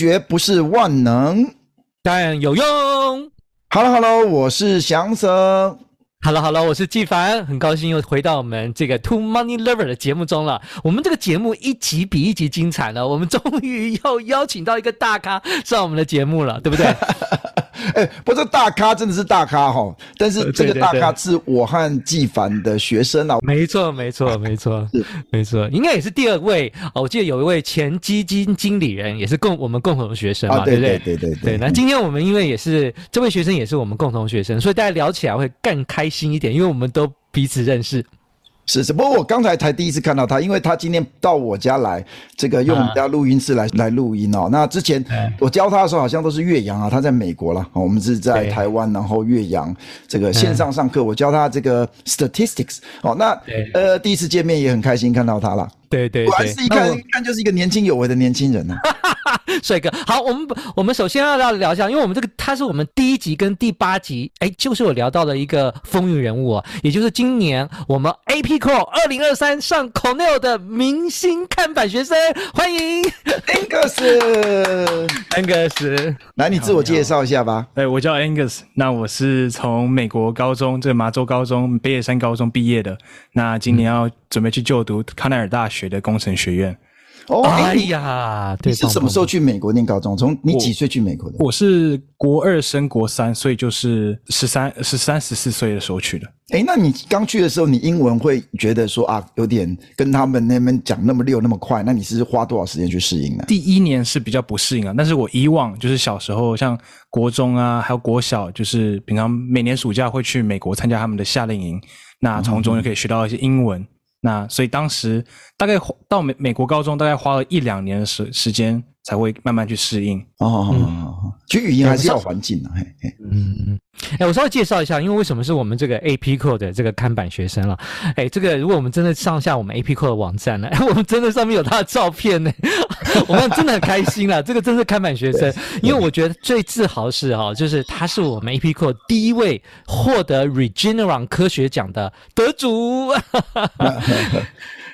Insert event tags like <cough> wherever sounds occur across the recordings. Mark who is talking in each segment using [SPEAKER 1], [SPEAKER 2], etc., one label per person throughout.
[SPEAKER 1] 学不是万能，
[SPEAKER 2] 但有用。
[SPEAKER 1] Hello，Hello，我是翔 Sir。
[SPEAKER 2] Hello，Hello，我是纪凡，很高兴又回到我们这个 Two Money Lover 的节目中了。我们这个节目一集比一集精彩了，我们终于又邀请到一个大咖上我们的节目了，对不对？<laughs> <laughs>
[SPEAKER 1] 哎，不是大咖，真的是大咖哈！但是这个大咖是我和纪凡的学生啊。
[SPEAKER 2] 没错，没错，没错，没错，应该也是第二位哦。我记得有一位前基金经理人，也是共我们共同的学生嘛，啊、对不？
[SPEAKER 1] 对对对对，
[SPEAKER 2] 对。那今天我们因为也是这位学生，也是我们共同学生，所以大家聊起来会更开心一点，因为我们都彼此认识。
[SPEAKER 1] 是是，不过我刚才才第一次看到他，因为他今天到我家来，这个用我们家录音室来、啊、来录音哦。那之前我教他的时候，好像都是岳阳啊，他在美国了，我们是在台湾，然后岳阳这个线上上课，我教他这个 statistics 哦。那呃，第一次见面也很开心看到他了。
[SPEAKER 2] 对对对，
[SPEAKER 1] 果然是一看一看就是一个年轻有为的年轻人呢、啊。
[SPEAKER 2] 帅哥，好，我们我们首先要要聊一下，因为我们这个他是我们第一集跟第八集，哎，就是我聊到的一个风云人物啊，也就是今年我们 APECO 二零二三上 Cornell 的明星看板学生，欢迎。
[SPEAKER 1] Angus，Angus，<laughs> 来，你自我介绍一下吧。
[SPEAKER 3] 哎，我叫 Angus，那我是从美国高中，这个麻州高中北野山高中毕业的，那今年要准备去就读康奈尔大学的工程学院。
[SPEAKER 1] 哦，哎呀，你是什么时候去美国念高中？从你几岁去美国的？
[SPEAKER 3] 我，我是国二升国三，所以就是十三、十三、十四岁的时候去的。
[SPEAKER 1] 哎，那你刚去的时候，你英文会觉得说啊，有点跟他们那边讲那么溜那么快？那你是花多少时间去适应呢？
[SPEAKER 3] 第一年是比较不适应啊，但是我以往就是小时候，像国中啊，还有国小，就是平常每年暑假会去美国参加他们的夏令营，那从中就可以学到一些英文。嗯那所以当时大概到美美国高中，大概花了一两年的时时间。才会慢慢去适应哦，
[SPEAKER 1] 其实语言还是要环境的，嘿，嘿，
[SPEAKER 2] 嗯嗯，哎，我稍微介绍一下，因为为什么是我们这个 APECO 的这个看板学生了？哎，这个如果我们真的上下我们 APECO 的网站呢，<laughs> 我们真的上面有他的照片呢，<laughs> 我们真的很开心了。<laughs> 这个真是看板学生，因为我觉得最自豪是哈，就是他是我们 APECO 第一位获得 Regeneron 科学奖的得主。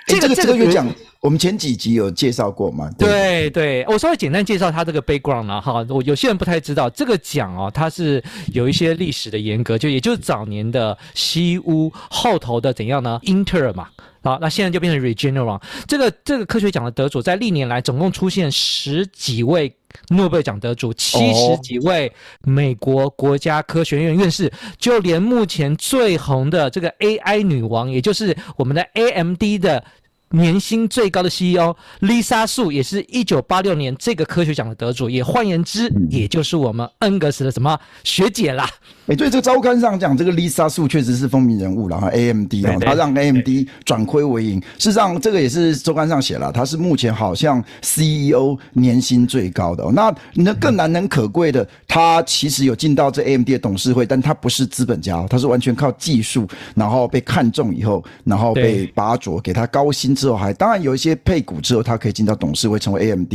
[SPEAKER 1] 这个这个月奖。我们前几集有介绍过
[SPEAKER 2] 吗？对对，我稍微简单介绍他这个 background 啊，哈，我有些人不太知道这个奖哦，它是有一些历史的严格，就也就是早年的西屋后头的怎样呢？英特尔嘛，好，那现在就变成 Regeneron。这个这个科学奖的得主，在历年来总共出现十几位诺贝尔奖得主，七十几位美国国家科学院院士，就连目前最红的这个 AI 女王，也就是我们的 AMD 的。年薪最高的 CEO Lisa Su 也是一九八六年这个科学奖的得主，也换言之，也就是我们恩格斯的什么学姐啦。
[SPEAKER 1] 哎，对，这个周刊上讲，这个 Lisa Su 确实是风云人物了哈。AMD 啊，他让 AMD 转亏为盈。事实上，这个也是周刊上写了，他是目前好像 CEO 年薪最高的。那那更难能可贵的，他其实有进到这 AMD 的董事会，但他不是资本家，他是完全靠技术，然后被看中以后，然后被拔擢，给他高薪之后，还当然有一些配股之后，他可以进到董事会，成为 AMD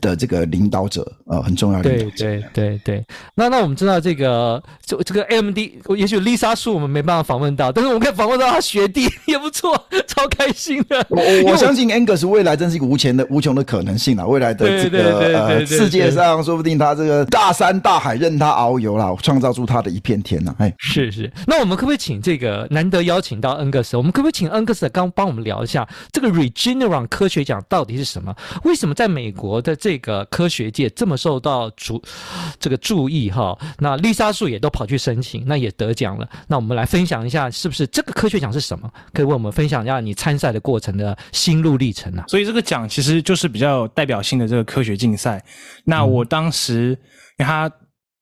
[SPEAKER 1] 的这个领导者，呃，很重要的。
[SPEAKER 2] 对对对对。那那我们知道这个就。这个 AMD，也许 Lisa Su 我们没办法访问到，但是我们可以访问到他学弟，也不错，超开心的。<laughs>
[SPEAKER 1] 我我相信 Angus 未来真是一个无穷的无穷的可能性啊！未来的这个呃世界上，说不定他这个大山大海任他遨游啦，创造出他的一片天呐！哎，
[SPEAKER 2] 是是。那我们可不可以请这个难得邀请到 Angus？我们可不可以请 Angus 刚帮我们聊一下这个 Regeneron 科学奖到底是什么？为什么在美国的这个科学界这么受到注这个注意？哈，那 Lisa Su 也都跑去申请，那也得奖了。那我们来分享一下，是不是这个科学奖是什么？可以为我们分享一下你参赛的过程的心路历程啊。
[SPEAKER 3] 所以这个奖其实就是比较有代表性的这个科学竞赛。那我当时，因为它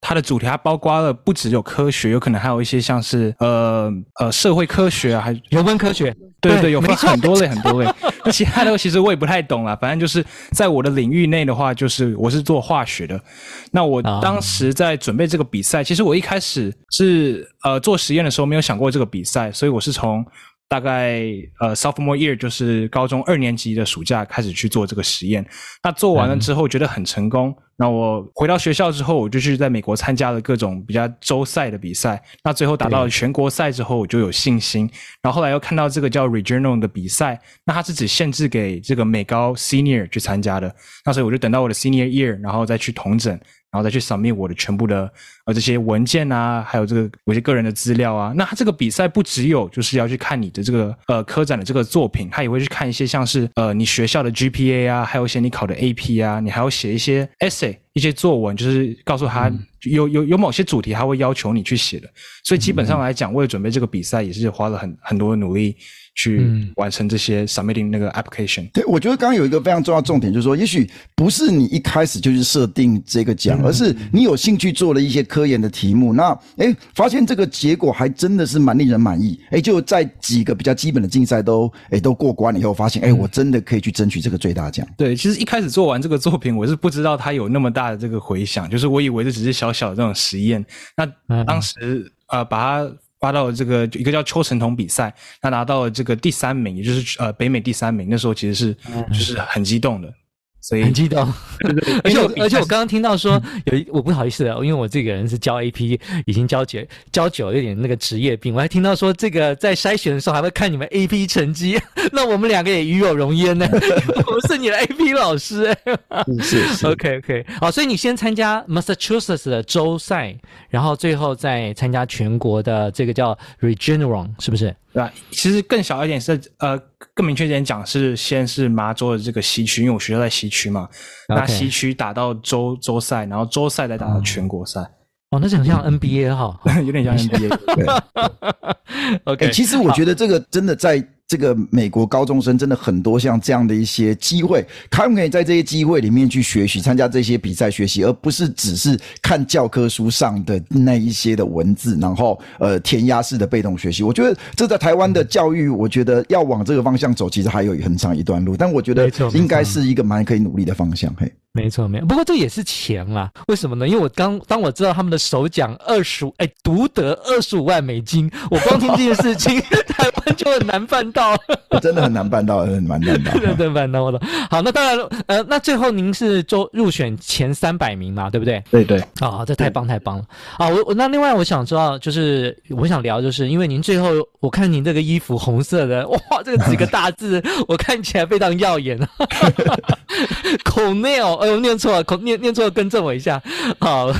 [SPEAKER 3] 它的主题它包括了不只有科学，有可能还有一些像是呃呃社会科学啊，还
[SPEAKER 2] 有文科学。
[SPEAKER 3] 对对对，有分很多类很多类。那 <laughs> 其他的其实我也不太懂啦，反正就是在我的领域内的话，就是我是做化学的。那我当时在准备这个比赛，其实我一开始是呃做实验的时候没有想过这个比赛，所以我是从大概呃 sophomore year 就是高中二年级的暑假开始去做这个实验。那做完了之后觉得很成功。那我回到学校之后，我就去在美国参加了各种比较州赛的比赛。那最后打到了全国赛之后，我就有信心。然后后来又看到这个叫 regional 的比赛，那它是只限制给这个美高 senior 去参加的。那所以我就等到我的 senior year，然后再去统整。然后再去 submit 我的全部的呃这些文件啊，还有这个有些个人的资料啊。那他这个比赛不只有就是要去看你的这个呃科展的这个作品，他也会去看一些像是呃你学校的 GPA 啊，还有一些你考的 AP 啊，你还要写一些 essay 一些作文，就是告诉他有有有某些主题他会要求你去写的。所以基本上来讲，为了准备这个比赛，也是花了很很多的努力。去完成这些 submitting 那个 application。
[SPEAKER 1] 对，我觉得刚刚有一个非常重要的重点，就是说，也许不是你一开始就去设定这个奖，而是你有兴趣做了一些科研的题目，那诶发现这个结果还真的是蛮令人满意，诶就在几个比较基本的竞赛都诶都过关了以后，发现诶我真的可以去争取这个最大奖。
[SPEAKER 3] 对，其实一开始做完这个作品，我是不知道它有那么大的这个回响，就是我以为这只是小小的这种实验。那当时呃把它。发到了这个一个叫邱成桐比赛，他拿到了这个第三名，也就是呃北美第三名。那时候其实是就是很激动的。所以
[SPEAKER 2] 很激动，而且 <laughs> 而且我刚刚听到说有一，我不好意思啊，因为我这个人是教 AP 已经教久教久，有点那个职业病。我还听到说这个在筛选的时候还会看你们 AP 成绩，<laughs> 那我们两个也与有荣焉呢。<laughs> 我们是你的 AP 老师，
[SPEAKER 1] 是是
[SPEAKER 2] OK OK 好，所以你先参加 Massachusetts 的州赛，然后最后再参加全国的这个叫 Regional，是不是？
[SPEAKER 3] 对吧？其实更小一点是，呃，更明确一点讲是，先是麻州的这个西区，因为我学校在西区嘛。那西区打到州州赛，然后州赛再打到全国赛。
[SPEAKER 2] 哦，那这很像 NBA 哈，<laughs>
[SPEAKER 3] 有点像 <laughs> NBA。
[SPEAKER 1] 对 <laughs> OK，其实我觉得这个真的在。这个美国高中生真的很多像这样的一些机会，他们可以在这些机会里面去学习，参加这些比赛学习，而不是只是看教科书上的那一些的文字，然后呃填鸭式的被动学习。我觉得这在台湾的教育，我觉得要往这个方向走，其实还有很长一段路，但我觉得应该是一个蛮可以努力的方向。嘿。
[SPEAKER 2] 没错，没错。不过这也是钱啦？为什么呢？因为我刚当我知道他们的首奖二十五，哎，独得二十五万美金，我光听这件事情，<laughs> 台湾就很难办到。
[SPEAKER 1] 真的很难办到，很难办到。
[SPEAKER 2] 对对，办到了。好，那当然，呃，那最后您是周入选前三百名嘛？对不对？
[SPEAKER 3] 对对。
[SPEAKER 2] 啊、哦，这太棒太棒了。啊，我我那另外我想知道，就是我想聊，就是因为您最后我看您这个衣服红色的，<laughs> 哇，这个几个大字，我看起来非常耀眼。<laughs> Cornell 哎呦，念错了，念念错了，更正我一下。好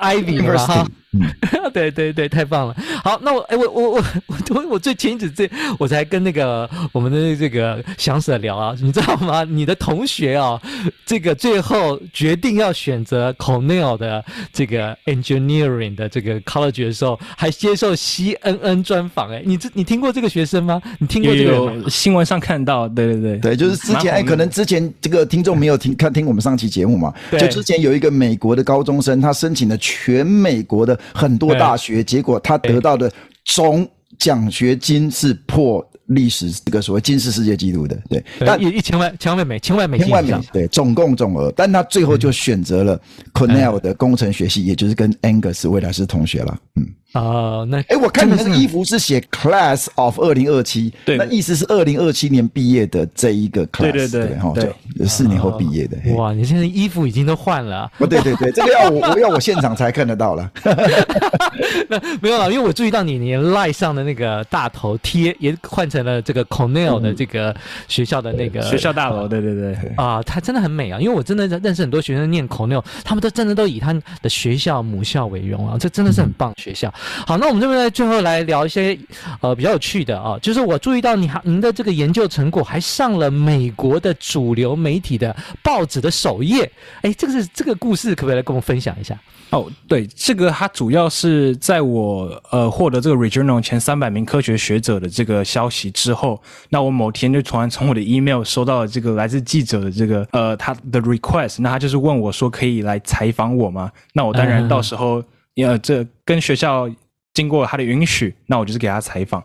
[SPEAKER 2] ，Ivy 嘛哈。<laughs> 对对对，太棒了。好，那我哎，我我我我我最前一次这我才跟那个我们的这个详细的聊啊，你知道吗？你的同学啊，这个最后决定要选择 Cornell 的这个 engineering 的这个 college 的时候，还接受 CNN 专访。哎，你这你听过这个学生吗？你听过这个
[SPEAKER 3] 有新闻上看到？对对对
[SPEAKER 1] 对，就是之前哎，可能之前这个听众没有听看听我们上期节目嘛？对，就之前有一个美国的高中生，他申请了全美国的。很多大学，结果他得到的总奖学金是破历史这个所谓金氏世界纪录的，对，
[SPEAKER 2] 但一一千万千万美千万美金，
[SPEAKER 1] 千万美对，总共总额，但他最后就选择了 Cornell 的工程学系，也就是跟 Angus 未来是同学了，嗯。
[SPEAKER 2] 啊、uh，那哎，
[SPEAKER 1] 我看你那个衣服是写 Class of 二零二七，对，那意思是二零二七年毕业的这一个 Class，对对对，哈，对，四年后毕业的。
[SPEAKER 2] 哇，你现在衣服已经都换了。
[SPEAKER 1] 不对对对，这个要我我要我现场才看得到了。<laughs>
[SPEAKER 2] 那没有了，因为我注意到你你赖上的那个大头贴也换成了这个 Cornell 的这个学校的那个
[SPEAKER 3] 学校大楼。对对对，
[SPEAKER 2] 啊，它真的很美啊，因为我真的认识很多学生念 Cornell，他们都真的都以他的学校母校为荣啊，这真的是很棒的学校。好，那我们这边在，最后来聊一些呃比较有趣的啊，就是我注意到你还您的这个研究成果还上了美国的主流媒体的报纸的首页，哎，这个是这个故事，可不可以来跟我们分享一下？
[SPEAKER 3] 哦，对，这个它主要是在我呃获得这个 Regional 前三百名科学学者的这个消息之后，那我某天就突然从我的 email 收到了这个来自记者的这个呃他的 request，那他就是问我说可以来采访我吗？那我当然到时候呃这跟学校。经过他的允许，那我就是给他采访。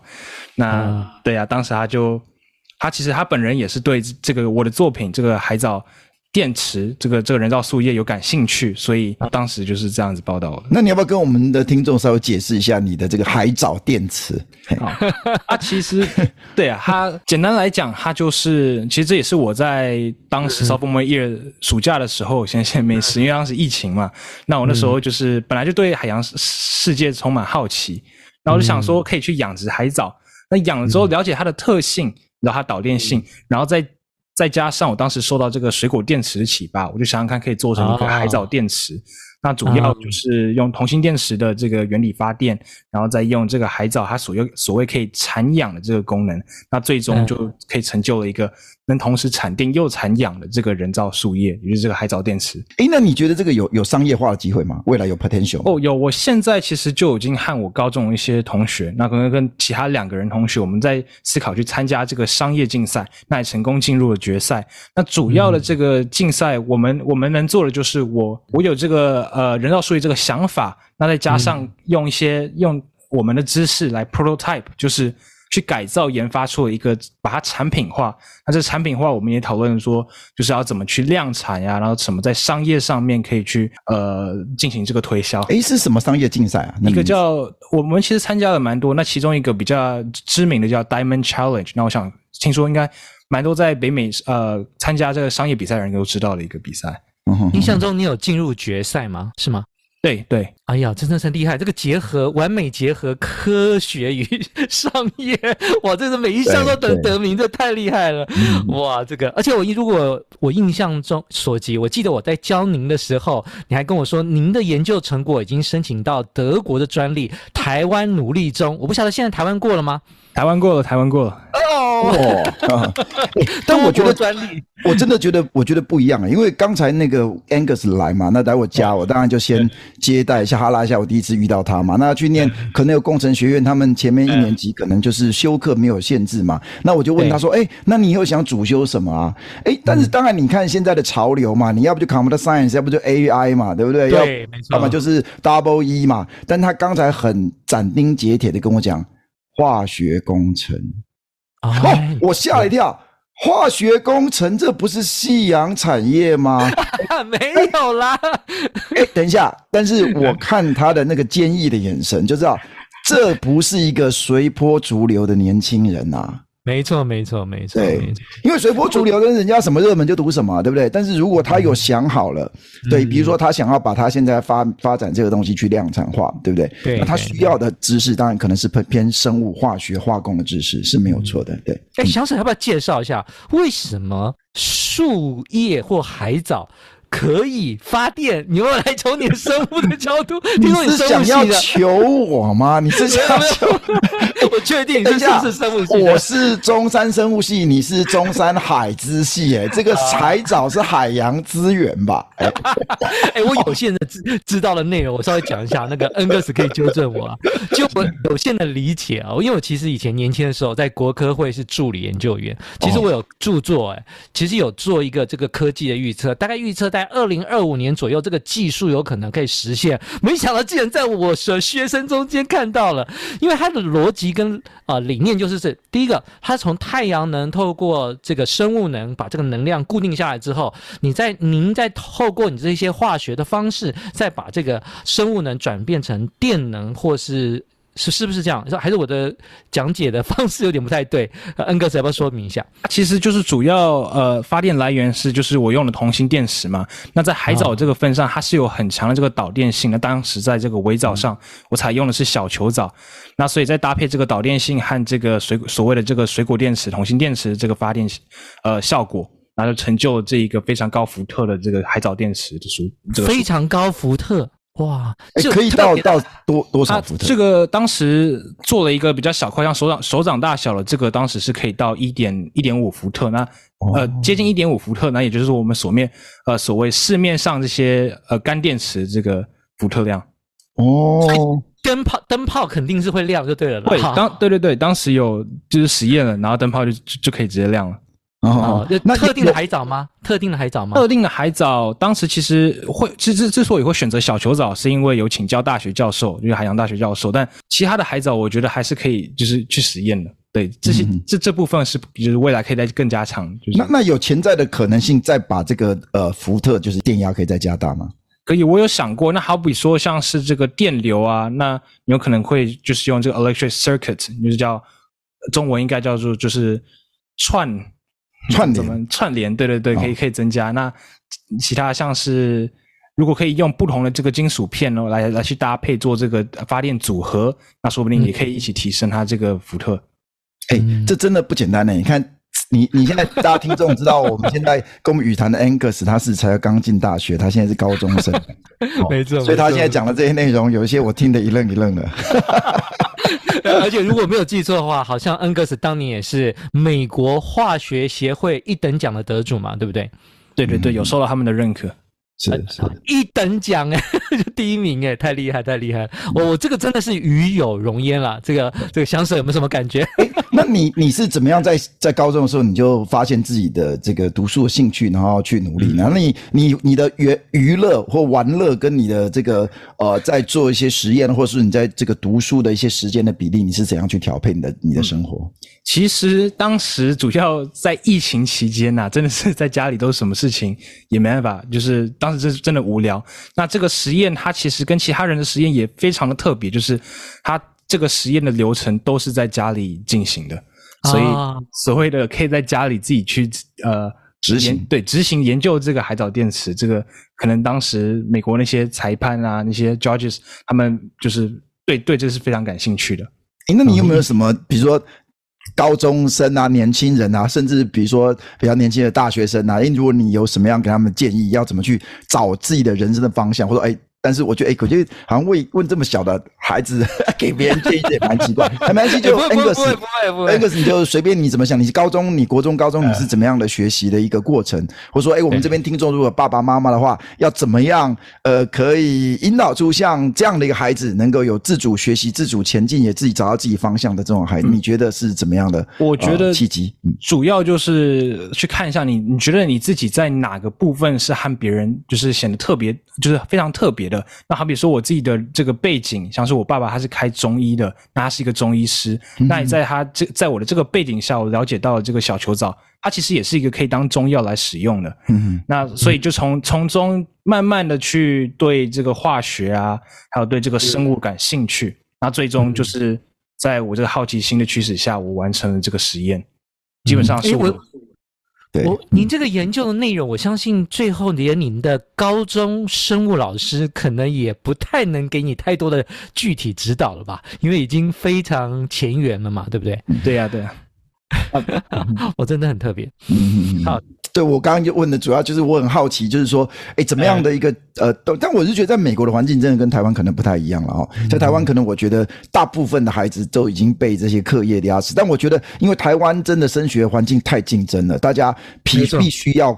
[SPEAKER 3] 那、嗯、对呀、啊，当时他就他其实他本人也是对这个我的作品这个海藻电池这个这个人造树叶有感兴趣，所以当时就是这样子报道的。
[SPEAKER 1] 那你要不要跟我们的听众稍微解释一下你的这个海藻电池？
[SPEAKER 3] 啊，它其实对啊，它简单来讲，它就是其实这也是我在当时 sophomore year 暑假的时候，闲闲没事，因为当时疫情嘛，那我那时候就是本来就对海洋世界充满好奇，然后我就想说可以去养殖海藻，那养了之后了解它的特性，然后它导电性，然后再。再加上我当时受到这个水果电池的启发，我就想想看可以做成一个海藻电池。Oh. 那主要就是用铜芯电池的这个原理发电，然后再用这个海藻它所用所谓可以产氧的这个功能，那最终就可以成就了一个能同时产电又产氧的这个人造树叶，也就是这个海藻电池。
[SPEAKER 1] 诶，那你觉得这个有有商业化的机会吗？未来有 potential？
[SPEAKER 3] 哦，有。我现在其实就已经和我高中一些同学，那可能跟其他两个人同学，我们在思考去参加这个商业竞赛，那也成功进入了决赛。那主要的这个竞赛，我们我们能做的就是我我有这个。呃，人造树叶这个想法，那再加上用一些、嗯、用我们的知识来 prototype，就是去改造研发出了一个，把它产品化。那这产品化，我们也讨论说，就是要怎么去量产呀，然后什么在商业上面可以去呃进行这个推销。
[SPEAKER 1] 诶，是什么商业竞赛啊？
[SPEAKER 3] 一个叫我们其实参加了蛮多，那其中一个比较知名的叫 Diamond Challenge。那我想听说应该蛮多在北美呃参加这个商业比赛的人都知道的一个比赛。
[SPEAKER 2] 印象中你有进入决赛吗？是吗？
[SPEAKER 3] 对对，
[SPEAKER 2] 哎呀，真的是厉害！这个结合完美结合科学与商业，哇，这是每一项都得得名，这太厉害了！哇，这个，而且我如果我印象中所及，我记得我在教您的时候，你还跟我说，您的研究成果已经申请到德国的专利，台湾努力中。我不晓得现在台湾过了吗？
[SPEAKER 3] 台湾过了，台湾过了。
[SPEAKER 1] 哦，欸、<laughs> 但我觉得专利，我真的觉得，我觉得不一样啊。因为刚才那个 Angus 来嘛，那待会加我，当然就先接待一下哈拉一下。我第一次遇到他嘛，那去念可能有工程学院，他们前面一年级可能就是修课没有限制嘛。那我就问他说：“哎、欸，那你以后想主修什么啊？”哎、欸，但是当然你看现在的潮流嘛，你要不就 Computer Science，要不就 AI 嘛，对不对？
[SPEAKER 2] 对，没错。
[SPEAKER 1] 要么就是 Double E 嘛。但他刚才很斩钉截铁的跟我讲。化学工程，哦，我吓了一跳。化学工程，这不是夕阳产业吗？<laughs>
[SPEAKER 2] 没有啦。
[SPEAKER 1] 哎，等一下，但是我看他的那个坚毅的眼神，就知道这不是一个随波逐流的年轻人呐。
[SPEAKER 2] 没错，没错，没错。
[SPEAKER 1] 对，因为随波逐流，跟人家什么热门就读什么，对不对？但是如果他有想好了，嗯、对，比如说他想要把他现在发发展这个东西去量产化，对不对？对。那他需要的知识，当然可能是偏偏生物、化学、化工的知识是没有错的。对。
[SPEAKER 2] 哎，小沈要不要介绍一下，为什么树叶或海藻？可以发电，你又来从你的生物的角度，<laughs> 听说你，
[SPEAKER 1] 你是想要求我吗？你是想要求？
[SPEAKER 2] 我确定你是不是生物系？
[SPEAKER 1] 我是中山生物系，你是中山海之系。哎，这个海藻是海洋资源吧？哎、
[SPEAKER 2] 欸，<laughs> 我有限的知知道的内容，我稍微讲一下。那个恩格斯可以纠正我啊。就我有限的理解啊，因为我其实以前年轻的时候在国科会是助理研究员，其实我有著作，哎，其实有做一个这个科技的预测，大概预测在。在二零二五年左右，这个技术有可能可以实现。没想到竟然在我的学生中间看到了，因为它的逻辑跟啊、呃、理念就是这：第一个，它从太阳能透过这个生物能把这个能量固定下来之后，你再您再透过你这些化学的方式，再把这个生物能转变成电能或是。是是不是这样？还是我的讲解的方式有点不太对？恩格斯要不要说明一下？
[SPEAKER 3] 其实就是主要呃发电来源是就是我用的铜芯电池嘛。那在海藻这个份上，它是有很强的这个导电性。那当时在这个围藻上，我采用的是小球藻。那所以在搭配这个导电性和这个水所谓的这个水果电池、铜芯电池这个发电呃效果，然后就成就了这一个非常高伏特的这个海藻电池的属这个
[SPEAKER 2] 非常高伏特。哇，这
[SPEAKER 1] 可以到到多多少伏特？
[SPEAKER 3] 这个当时做了一个比较小块，像手掌手掌大小的，这个当时是可以到一点一点五伏特。那呃，接近一点五伏特，那也就是说我们所面呃所谓市面上这些呃干电池这个伏特量。
[SPEAKER 1] 哦，
[SPEAKER 2] 灯泡灯泡肯定是会亮就对了。
[SPEAKER 3] 对，当对对对，当时有就是实验了，然后灯泡就就可以直接亮了。
[SPEAKER 2] 哦，那特定的海藻吗？特定的海藻吗？
[SPEAKER 3] 特定的海藻，当时其实会，之之之所以会选择小球藻，是因为有请教大学教授，就是海洋大学教授。但其他的海藻，我觉得还是可以，就是去实验的。对，这些这这部分是就是未来可以再更加强。就是
[SPEAKER 1] 那那有潜在的可能性，再把这个呃福特就是电压可以再加大吗？
[SPEAKER 3] 可以，我有想过。那好比说像是这个电流啊，那有可能会就是用这个 electric circuit，就是叫中文应该叫做就是串
[SPEAKER 1] 串
[SPEAKER 3] 怎么串联？对对对，可以可以增加。那其他像是。如果可以用不同的这个金属片哦，来来去搭配做这个发电组合，那说不定也可以一起提升它这个伏特。
[SPEAKER 1] 哎、嗯欸，这真的不简单呢。你看，你你现在大家听众知道，我们现在跟我们语坛的 Angus，他是才刚进大学，他现在是高中生，<laughs>
[SPEAKER 2] 没错。
[SPEAKER 1] 所以他现在讲的这些内容，有一些我听得一愣一愣的。<laughs> <laughs>
[SPEAKER 2] 而且如果没有记错的话，好像恩格斯当年也是美国化学协会一等奖的得主嘛，对不对？
[SPEAKER 3] 对对对，有受到他们的认可。
[SPEAKER 1] 是是
[SPEAKER 2] 一等奖哎，<laughs> 就第一名哎，太厉害太厉害！我我这个真的是与有荣焉啦。这个这个香水有没有什么感觉？
[SPEAKER 1] 那你你是怎么样在在高中的时候你就发现自己的这个读书的兴趣，然后去努力然后你你你的娱娱乐或玩乐跟你的这个呃，在做一些实验，或是你在这个读书的一些时间的比例，你是怎样去调配你的你的生活？
[SPEAKER 3] 其实当时主要在疫情期间呐、啊，真的是在家里都什么事情也没办法，就是当时真是真的无聊。那这个实验它其实跟其他人的实验也非常的特别，就是它这个实验的流程都是在家里进行的，所以所谓的可以在家里自己去呃
[SPEAKER 1] 执行，
[SPEAKER 3] 对，执行研究这个海藻电池，这个可能当时美国那些裁判啊那些 judges 他们就是对对这是非常感兴趣的。
[SPEAKER 1] 诶，那你有没有什么，比如说？高中生啊，年轻人啊，甚至比如说比较年轻的大学生啊，如果你有什么样给他们建议，要怎么去找自己的人生的方向，或者诶。但是我觉得，哎、欸，我觉得好像问问这么小的孩子 <laughs> 给别人建议也蛮奇怪。没关系，就 Angus，Angus，你就随便你怎么想。你是高中，你国中、高中你是怎么样的学习的一个过程？或者说，哎、欸，我们这边听众如果爸爸妈妈的话，要怎么样呃，可以引导出像这样的一个孩子，能够有自主学习、自主前进，也自己找到自己方向的这种孩子，嗯、你觉得是怎么样的？
[SPEAKER 3] 我觉得
[SPEAKER 1] 契机，
[SPEAKER 3] 主要就是去看一下你，你觉得你自己在哪个部分是和别人就是显得特别，就是非常特别。的那好比说我自己的这个背景，像是我爸爸他是开中医的，那他是一个中医师。嗯、那也在他这在我的这个背景下，我了解到了这个小球藻，它其实也是一个可以当中药来使用的。嗯，那所以就从从中慢慢的去对这个化学啊，还有对这个生物感兴趣。那最终就是在我这个好奇心的驱使下，我完成了这个实验。基本上是我。
[SPEAKER 1] 对
[SPEAKER 2] 我，您这个研究的内容，我相信最后连您的高中生物老师可能也不太能给你太多的具体指导了吧？因为已经非常前沿了嘛，对不对？
[SPEAKER 3] 对呀、啊，对呀、<laughs> 啊。
[SPEAKER 2] 我真的很特别。
[SPEAKER 1] 嗯，好，对我刚刚就问的主要就是我很好奇，就是说，哎，怎么样的一个呃，但我是觉得在美国的环境真的跟台湾可能不太一样了哦。在台湾，可能我觉得大部分的孩子都已经被这些课业的压死，但我觉得因为台湾真的升学环境太竞争了，大家必必须要。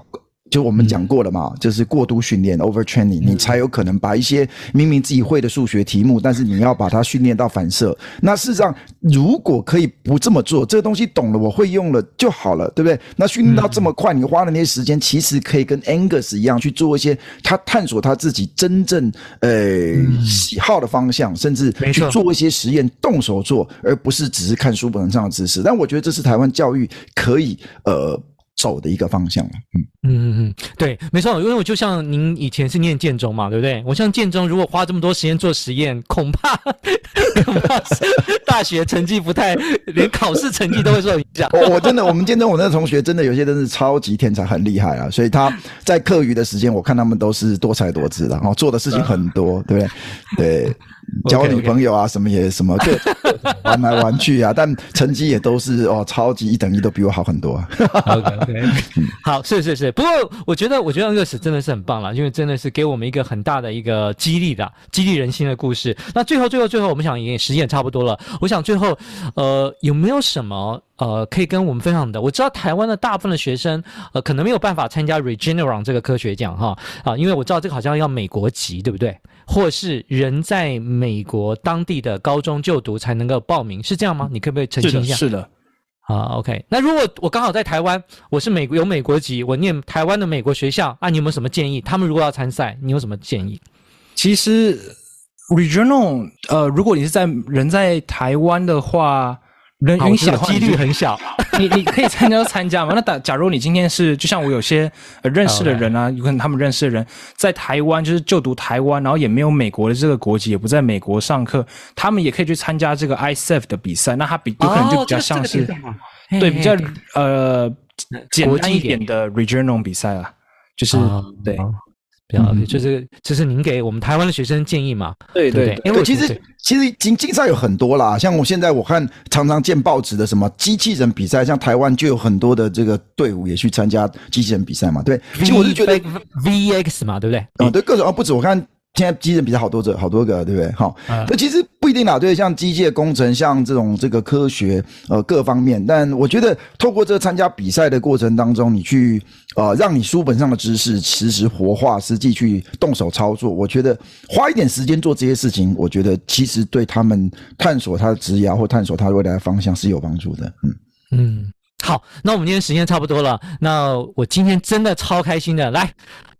[SPEAKER 1] 就我们讲过了嘛，嗯、就是过度训练 （overtraining），你才有可能把一些明明自己会的数学题目，但是你要把它训练到反射。那事实上，如果可以不这么做，这个东西懂了，我会用了就好了，对不对？那训练到这么快，你花的那些时间，其实可以跟 Angus 一样去做一些他探索他自己真正呃喜好的方向，甚至去做一些实验，动手做，而不是只是看书本上的知识。但我觉得这是台湾教育可以呃。走的一个方向了，嗯嗯
[SPEAKER 2] 嗯嗯，对，没错，因为我就像您以前是念建中嘛，对不对？我像建中，如果花这么多时间做实验，恐怕 <laughs> 恐怕是大学成绩不太，连考试成绩都会受影响。<laughs>
[SPEAKER 1] 我我真的，我们建中我那个同学真的有些真是超级天才，很厉害啊！所以他在课余的时间，我看他们都是多才多姿的，然后做的事情很多，对不对？对。交女朋友啊，什么也什么，就 <laughs> 玩来玩去啊，但成绩也都是哦，超级一等一，都比我好很多啊。<laughs>
[SPEAKER 2] OK OK，好，是是是。不过我觉得，我觉得 Angus 真的是很棒了，因为真的是给我们一个很大的一个激励的、激励人心的故事。那最后、最后、最后，我们想也时间也差不多了，我想最后，呃，有没有什么呃可以跟我们分享的？我知道台湾的大部分的学生呃可能没有办法参加 Regeneron 这个科学奖哈啊，因为我知道这个好像要美国籍，对不对？或是人在美国当地的高中就读才能够报名，是这样吗？你可不可以澄清一下？
[SPEAKER 3] 是的。
[SPEAKER 2] 啊，OK。那如果我刚好在台湾，我是美国有美国籍，我念台湾的美国学校，啊，你有没有什么建议？他们如果要参赛，你有什么建议？
[SPEAKER 3] 其实，Regeneron，呃，如果你是在人在台湾的话。人允许的，
[SPEAKER 2] 几率很小。<laughs>
[SPEAKER 3] 你你可以参加 <laughs> 参加嘛？那打假如你今天是，就像我有些呃认识的人啊，有可能他们认识的人在台湾就是就读台湾，然后也没有美国的这个国籍，也不在美国上课，他们也可以去参加这个 ISEF 的比赛。那他比有可能就比较像是、哦、对比较呃简单一点的 regional 比赛啊，就是、哦、对。
[SPEAKER 2] 嗯，就是就是您给我们台湾的学生建议嘛？
[SPEAKER 1] 对对对，因为其实其实竞竞赛有很多啦，像我现在我看常常见报纸的什么机器人比赛，像台湾就有很多的这个队伍也去参加机器人比赛嘛。对，其实我是觉得
[SPEAKER 2] VX 嘛，对不对？
[SPEAKER 1] 啊，对，各种啊，不止我看。现在机器人比较好多者好多个，对不对？好，那、嗯、其实不一定啦。对，像机械工程，像这种这个科学，呃，各方面。但我觉得，透过这个参加比赛的过程当中，你去呃，让你书本上的知识实时活化，实际去动手操作。我觉得花一点时间做这些事情，我觉得其实对他们探索他的职业或探索他未来的方向是有帮助的。嗯
[SPEAKER 2] 嗯，好，那我们今天时间差不多了。那我今天真的超开心的，来。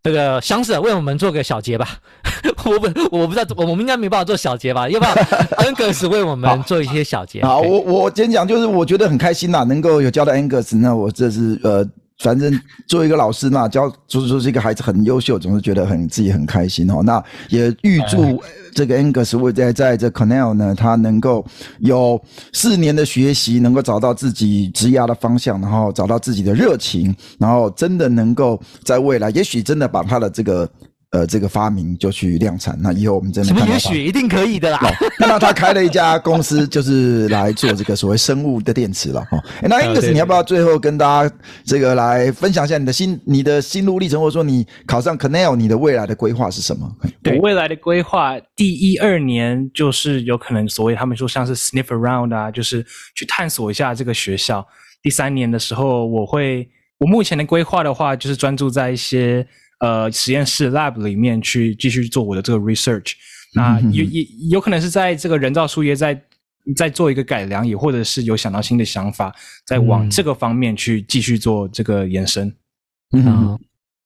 [SPEAKER 2] 这个祥子为我们做个小结吧，<laughs> 我不我不知道，我们应该没办法做小结吧？要不要恩格斯为我们做一些小结？
[SPEAKER 1] 好，我我今天讲就是我觉得很开心呐，能够有交到恩格斯那我这是呃。反正作为一个老师嘛，教就是说这个孩子很优秀，总是觉得很自己很开心哦。那也预祝这个 Angus 会在在这 Cornell 呢，他能够有四年的学习，能够找到自己职涯的方向，然后找到自己的热情，然后真的能够在未来，也许真的把他的这个。呃，这个发明就去量产，那以后我们真的
[SPEAKER 2] 什么？也许一定可以的啦。
[SPEAKER 1] 看到他开了一家公司，就是来做这个所谓生物的电池了哈。那 Angus，你要不要最后跟大家这个来分享一下你的心、你的心路历程，或者说你考上 Cornell，你的未来的规划是什么？
[SPEAKER 3] 我未来的规划，第一二年就是有可能所谓他们说像是 sniff around 啊，就是去探索一下这个学校。第三年的时候，我会我目前的规划的话，就是专注在一些。呃，实验室 lab 里面去继续做我的这个 research，那有也有可能是在这个人造树叶在在做一个改良，也或者是有想到新的想法，在往这个方面去继续做这个延伸。
[SPEAKER 2] 嗯。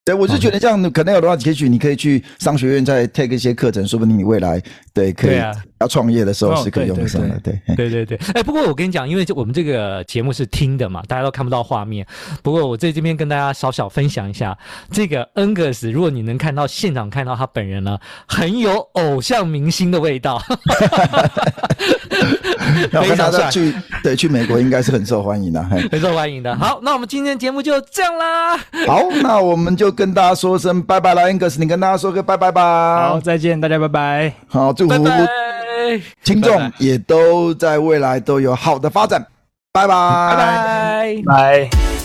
[SPEAKER 1] 对，我是觉得这样可能有的话，也许你可以去商学院再 take 一些课程，说不定你未来对可以要创业的时候是可以用上的。对
[SPEAKER 2] 对对对。哎，不过我跟你讲，因为我们这个节目是听的嘛，大家都看不到画面。不过我在这边跟大家小小分享一下，这个恩格斯如果你能看到现场看到他本人呢，很有偶像明星的味道。<laughs>
[SPEAKER 1] 非常帅，去对去美国应该是很受欢迎的，
[SPEAKER 2] 很受欢迎的。好，那我们今天节目就这样啦。
[SPEAKER 1] 好，那我们就跟大家说声拜拜了恩格斯你跟大家说个拜拜吧。
[SPEAKER 3] 好，再见，大家拜拜。
[SPEAKER 1] 好，祝福听众也都在未来都有好的发展。拜拜，
[SPEAKER 3] 拜拜，拜。